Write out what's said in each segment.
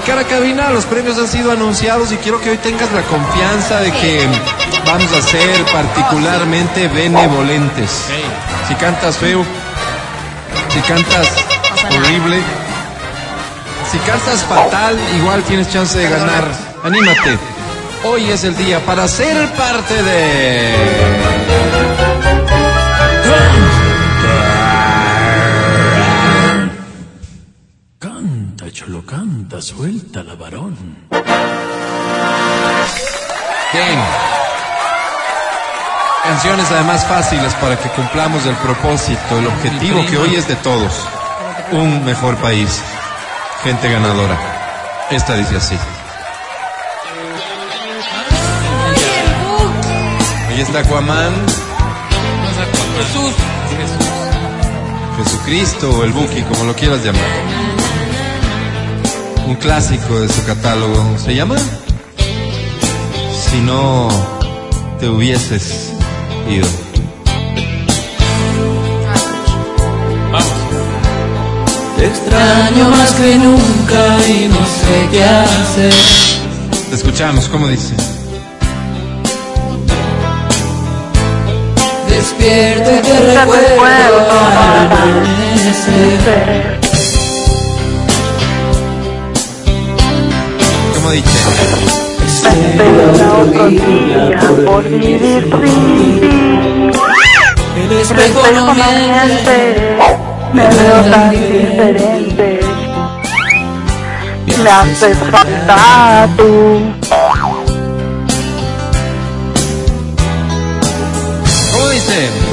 marcar a cabina. Los premios han sido anunciados y quiero que hoy tengas la confianza de que vamos a ser particularmente benevolentes. Si cantas feo, si cantas horrible, si cantas fatal, igual tienes chance de ganar. Anímate. Hoy es el día para ser parte de... Cholo, canta, suelta la varón. Bien. Canciones además fáciles para que cumplamos el propósito, el objetivo que hoy es de todos. Un mejor país. Gente ganadora. Esta dice así. Ahí está Aquaman, Jesús. Jesucristo o el Buki, como lo quieras llamar. Un clásico de su catálogo. ¿Se llama? Si no te hubieses ido. Te extraño más que nunca y no sé qué hacer. Te escuchamos, ¿cómo dice? Despierto y te recuerdo al amanecer. ¿Cómo dice? Espero otro día por vivir sin ti. El espejo no miente, me veo tan diferente. Me haces falta tú.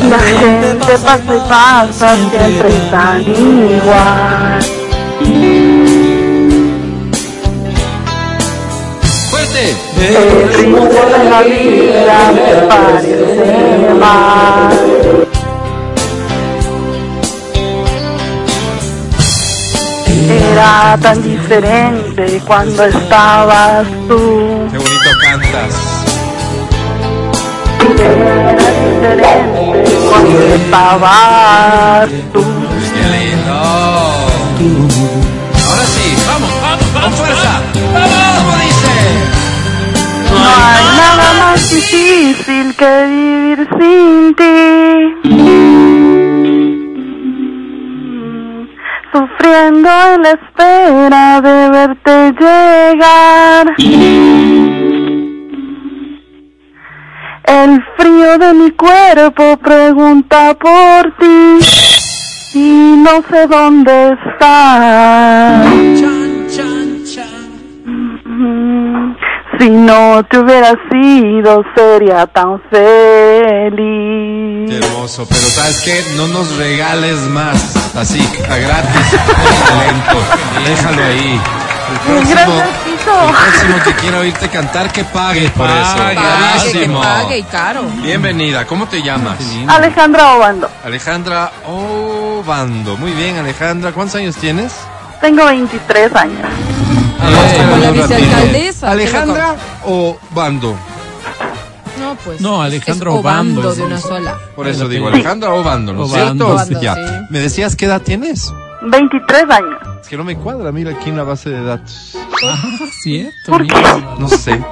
La gente pasa y pasa, siempre tan igual. El ritmo de la vida me parece mal. Era tan diferente cuando estabas tú. ¡Qué bonito cantas! Era diferente cuando estabas tú. Difícil que vivir sin ti. Sufriendo en la espera de verte llegar. El frío de mi cuerpo pregunta por ti y no sé dónde estás. Si no te hubiera sido, sería tan feliz. Qué hermoso, pero ¿sabes qué? No nos regales más, así, a gratis, el talento. Déjalo ahí. El próximo, Gracias, el próximo que quiera oírte cantar, que pague por eso. Pague, que pague y caro. Bienvenida, ¿cómo te llamas? Alejandra Obando, Alejandra Obando. Muy bien, Alejandra. ¿Cuántos años tienes? tengo 23 años. Vicealcaldesa. ¿Alejandra o Bando? No, pues. No, Alejandra es Obando, Obando de una sola. Por eso digo, Alejandra o Bando, ¿no es Obando, cierto? Obando, ya. sí. ¿Me decías qué edad tienes? 23 años. Es que no me cuadra, mira aquí en la base de datos. Ah, cierto. ¿Por qué? No sé.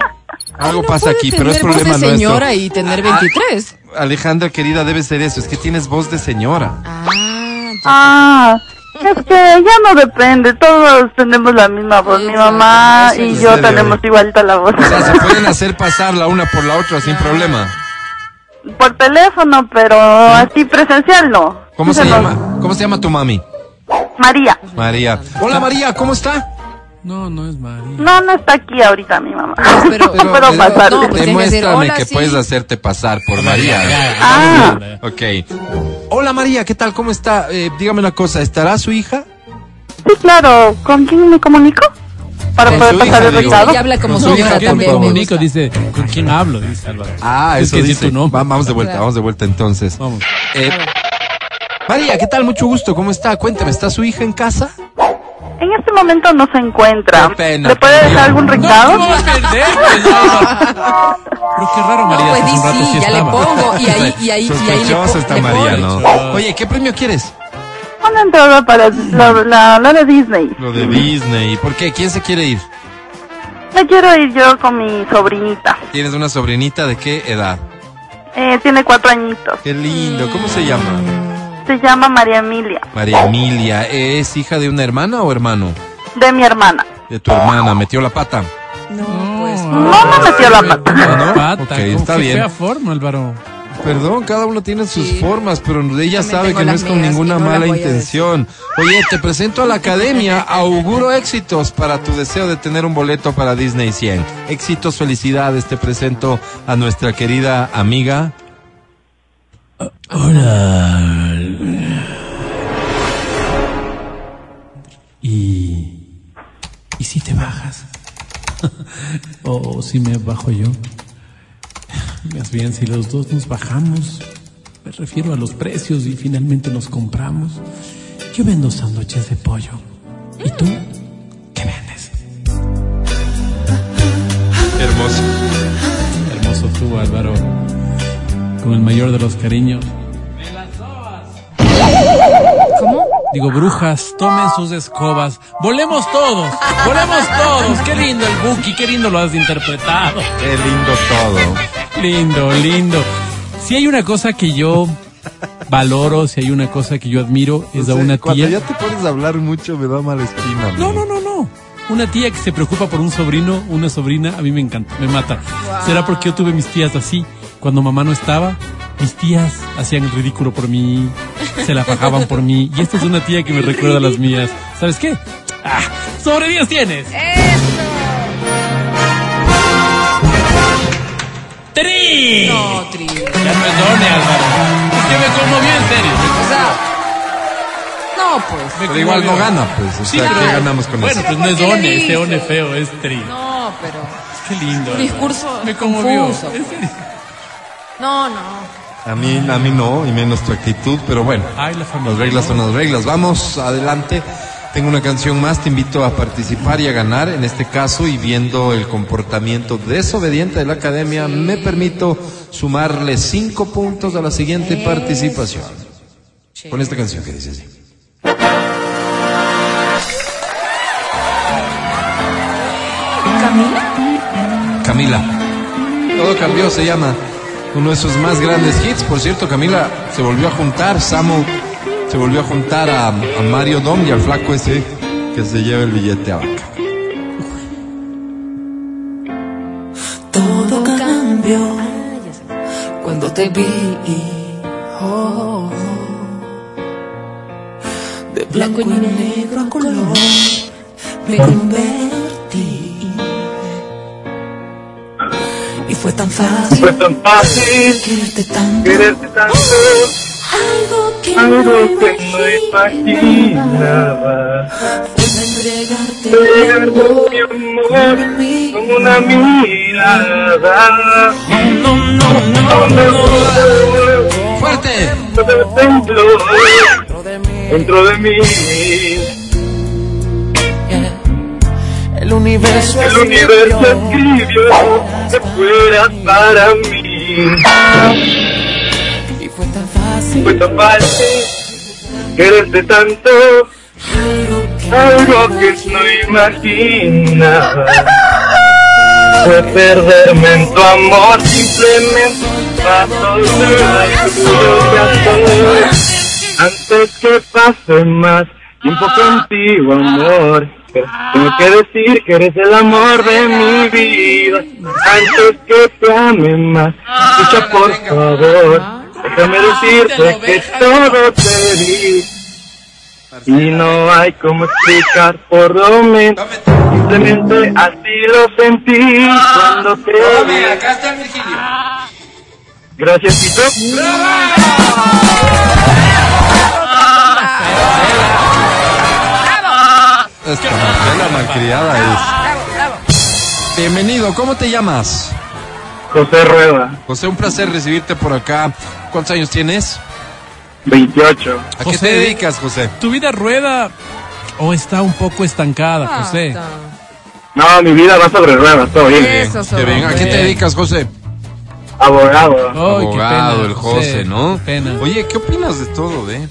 Algo pasa Puede aquí, pero es tener voz problema de señora nuestro. y tener 23. Alejandra, querida, debe ser eso. Es que tienes voz de señora. Ah, ya. Ah, es que ya no depende, todos tenemos la misma voz. Mi mamá y yo tenemos igualita la voz. O sea, se pueden hacer pasar la una por la otra sin problema. Por teléfono, pero así presencial no. ¿Cómo se nos- llama? ¿Cómo se llama tu mami? María. María. Hola María, ¿cómo está? No, no es María. No, no está aquí ahorita mi mamá. pero- no puedo pasarle. no, pues que decir, Demuéstrame "Hola, que sí". puedes hacerte pasar por María. Ah. Ok. Hola María, ¿qué tal? ¿Cómo está? Eh, dígame una cosa, ¿estará su hija? Sí, claro. ¿Con quién me comunico? Para poder pasar hija, el recado. Y habla como Con su hija hija, ¿Quién me también. me comunico? gusta. Dice, ¿con quién hablo? Dice Álvaro. Ah, Es eso que di dice. tu Vamos de vuelta, Claro. vamos de vuelta entonces. Vamos. Eh, María, ¿qué tal? Mucho gusto. ¿Cómo está? Cuéntame, ¿está su hija en casa? En este momento no se encuentra. Qué pena, ¿Le puede dejar algún recado? Pues, Álvaro? Pero qué raro, No, María. pues hace di un rato sí, sí ya le estaba. pongo. Y ahí, y ahí, y ahí le, está le María. ¿no? Oye, ¿qué premio quieres? Una entrada para la, la, la de Disney. Lo de Disney. ¿Y por qué? ¿Quién se quiere ir? Me quiero ir yo con mi sobrinita. ¿Tienes una sobrinita de qué edad? Eh, tiene cuatro añitos. Qué lindo. ¿Cómo se llama? Se llama María Emilia, María Emilia. ¿Es hija de una hermana o hermano? de mi hermana. De tu hermana. ¿Metió la pata? No, pues. No me metió la pata. ¿Ah, no? Pata, Ok, con está bien. fea forma, Álvaro. Perdón, cada uno tiene sus Sí. formas, pero ella También sabe que no es con ninguna no mala intención. Oye, te presento a la academia, auguro éxitos para tu deseo de tener un boleto para Disney 100. Éxitos, felicidades, te presento a nuestra querida amiga. Hola. ¿Y, ¿y si te bajas? ¿O si me bajo yo? Más bien, si los dos nos bajamos, me refiero a los precios y finalmente nos compramos. Yo vendo sándwiches de pollo. ¿Y tú? ¿Qué vendes? Hermoso. Hermoso tú, Álvaro. Con el mayor de los cariños. Digo, brujas, tomen sus escobas. Volemos todos, volemos todos. Qué lindo el Buki, qué lindo lo has interpretado. Qué lindo todo. Lindo, lindo. Si hay una cosa que yo valoro, si hay una cosa que yo admiro, es a O sea, una Cuando tía. ya te pones a hablar mucho me da mala espina. No, amigo. no, no, no. Una tía que se preocupa por un sobrino, una sobrina, a mí me encanta, me mata. ¿Será porque yo tuve mis tías así? Cuando mamá no estaba, mis tías hacían el ridículo por mí, se la fajaban por mí. Y esta es una tía que me recuerda a las mías. ¿Sabes qué? ¡Ah! ¡Sobre 10 tienes! ¡Tri! No, Tri. Ya perdone, Álvaro. Es que me conmovió en serio. O sea. No, pues. Me Pero igual no gana, pues. O Sí, sea, pero- ¿qué ganamos con Bueno, eso? pues no es ¿Por qué le one, ese one feo, es tri. No, pero. Qué lindo. Un discurso Álvaro. Me conmovió. confuso. En serio. No, no. A mí, a mí no, y menos tu actitud, pero bueno. Ay, la familia. Las reglas son las reglas. Vamos adelante. Tengo una canción más, te invito a participar y a ganar en este caso y viendo el comportamiento desobediente de la academia, me permito sumarle cinco puntos a la siguiente participación. Con esta canción que dice así. ¿Camila? Camila. Todo cambió, se llama uno de sus más grandes hits. Por cierto, Camila se volvió a juntar, Samu se volvió a juntar a, a Mario Dom y al flaco ese que se lleva el billete a vaca. Todo cambió cuando te vi. Oh, de blanco y negro a color me convertí. Tan fácil Fue tan fácil quererte tanto. quererte tanto, Algo que algo no que no imaginaba. Fue entregarte mi con mi amor, con una mirada. No, no, no, no. ¡Fuerte! Dentro, dentro de mí, universo el universo escribió que fueras para mí. Y fue tan fácil. Fue tan fácil quererte tanto, algo que no imaginaba. Fue perderme en tu amor, simplemente tuyo Antes que pase más tiempo contigo, amor. Tengo que decir que eres el amor de mi vida. Antes que te ame más, escucha por favor. Déjame decirte que todo te di. Y no hay como explicar por lo menos. Simplemente así lo sentí cuando te vi. Gracias, Tito. Marcela malcriada es. Bienvenido, ¿cómo te llamas? José Rueda, José, un placer recibirte por acá. ¿Cuántos años tienes? 28. ¿A qué te dedicas, José? ¿Tu vida rueda o está un poco estancada, Ah, José? está. No, mi vida va sobre ruedas, todo bien. Eso, bien. ¿A qué te dedicas, José? Abogado. Ay, qué Abogado, pena, el José, ¿no? Qué pena. Oye, ¿qué opinas de todo, eh?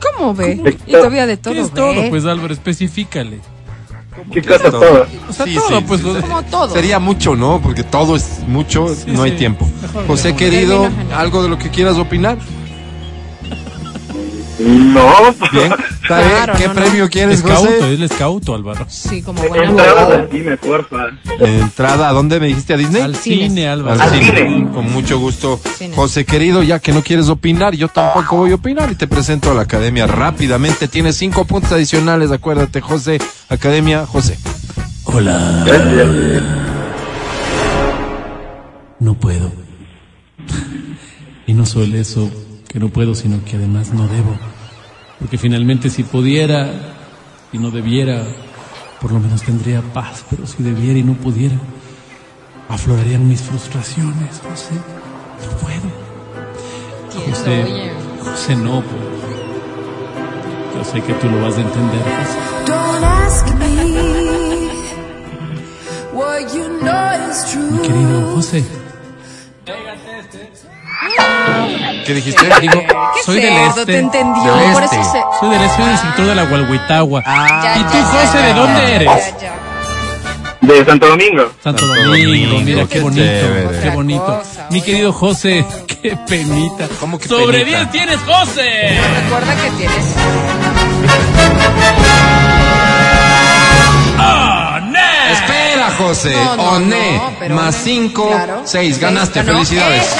¿Cómo ve? ¿Cómo? Y todavía de todo ¿Qué es ve. todo? Pues Álvaro, especifícale. ¿Qué cosa todo? O sea, Sí, todo, sí, pues. sí, lo- Como todo. Sería mucho, ¿no? Porque todo es mucho, Sí, no hay sí. tiempo. Mejor José querido, algo de lo que quieras opinar. No. Bien. ¿Está bien? Claro, ¿Qué no, no. premio quieres, Escauto, José? es el escauto, Álvaro. Sí, como buena Entradas al cine, porfa. Entrada, ¿a dónde me dijiste? ¿A Disney? Al cine, Álvaro. Al Al cine. cine. Con mucho gusto. Cine. José querido, ya que no quieres opinar, yo tampoco voy a opinar y te presento a la academia rápidamente. Tienes cinco puntos adicionales, acuérdate, José. Academia, José. Hola. Gracias. No puedo. Y no solo eso, que no puedo, sino que además no debo. Porque finalmente si pudiera y no debiera, por lo menos tendría paz. Pero si debiera y no pudiera, aflorarían mis frustraciones, José. No puedo. José. José, no. pues. Yo sé que tú lo vas a entender, José. Don't ask me what you know is Mi true. querido José, ¿Qué dijiste? digo, ¿Qué soy del este. Te entendió. Del Por este. eso se... Soy del este, soy del sector de la Gualhuitagua. Ya, ¿Y ya, tú, ya, José, ya, de dónde ya, eres? ya, ya. De Santo Domingo. Santo Domingo, mira qué bonito, qué bonito. Mi querido José, qué penita. ¿Cómo que Sobre penita? 10 tienes, José. Recuerda que tienes... Espera, José. No, no, Oné. no, Más Oné, 5, claro. 6. Seis, Ganaste. ganó. Felicidades.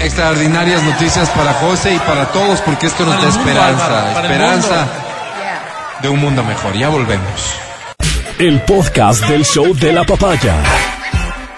Extraordinarias noticias para José y para todos porque esto nos da esperanza. Para esperanza de un mundo mejor. Ya volvemos. El podcast del show de la papaya.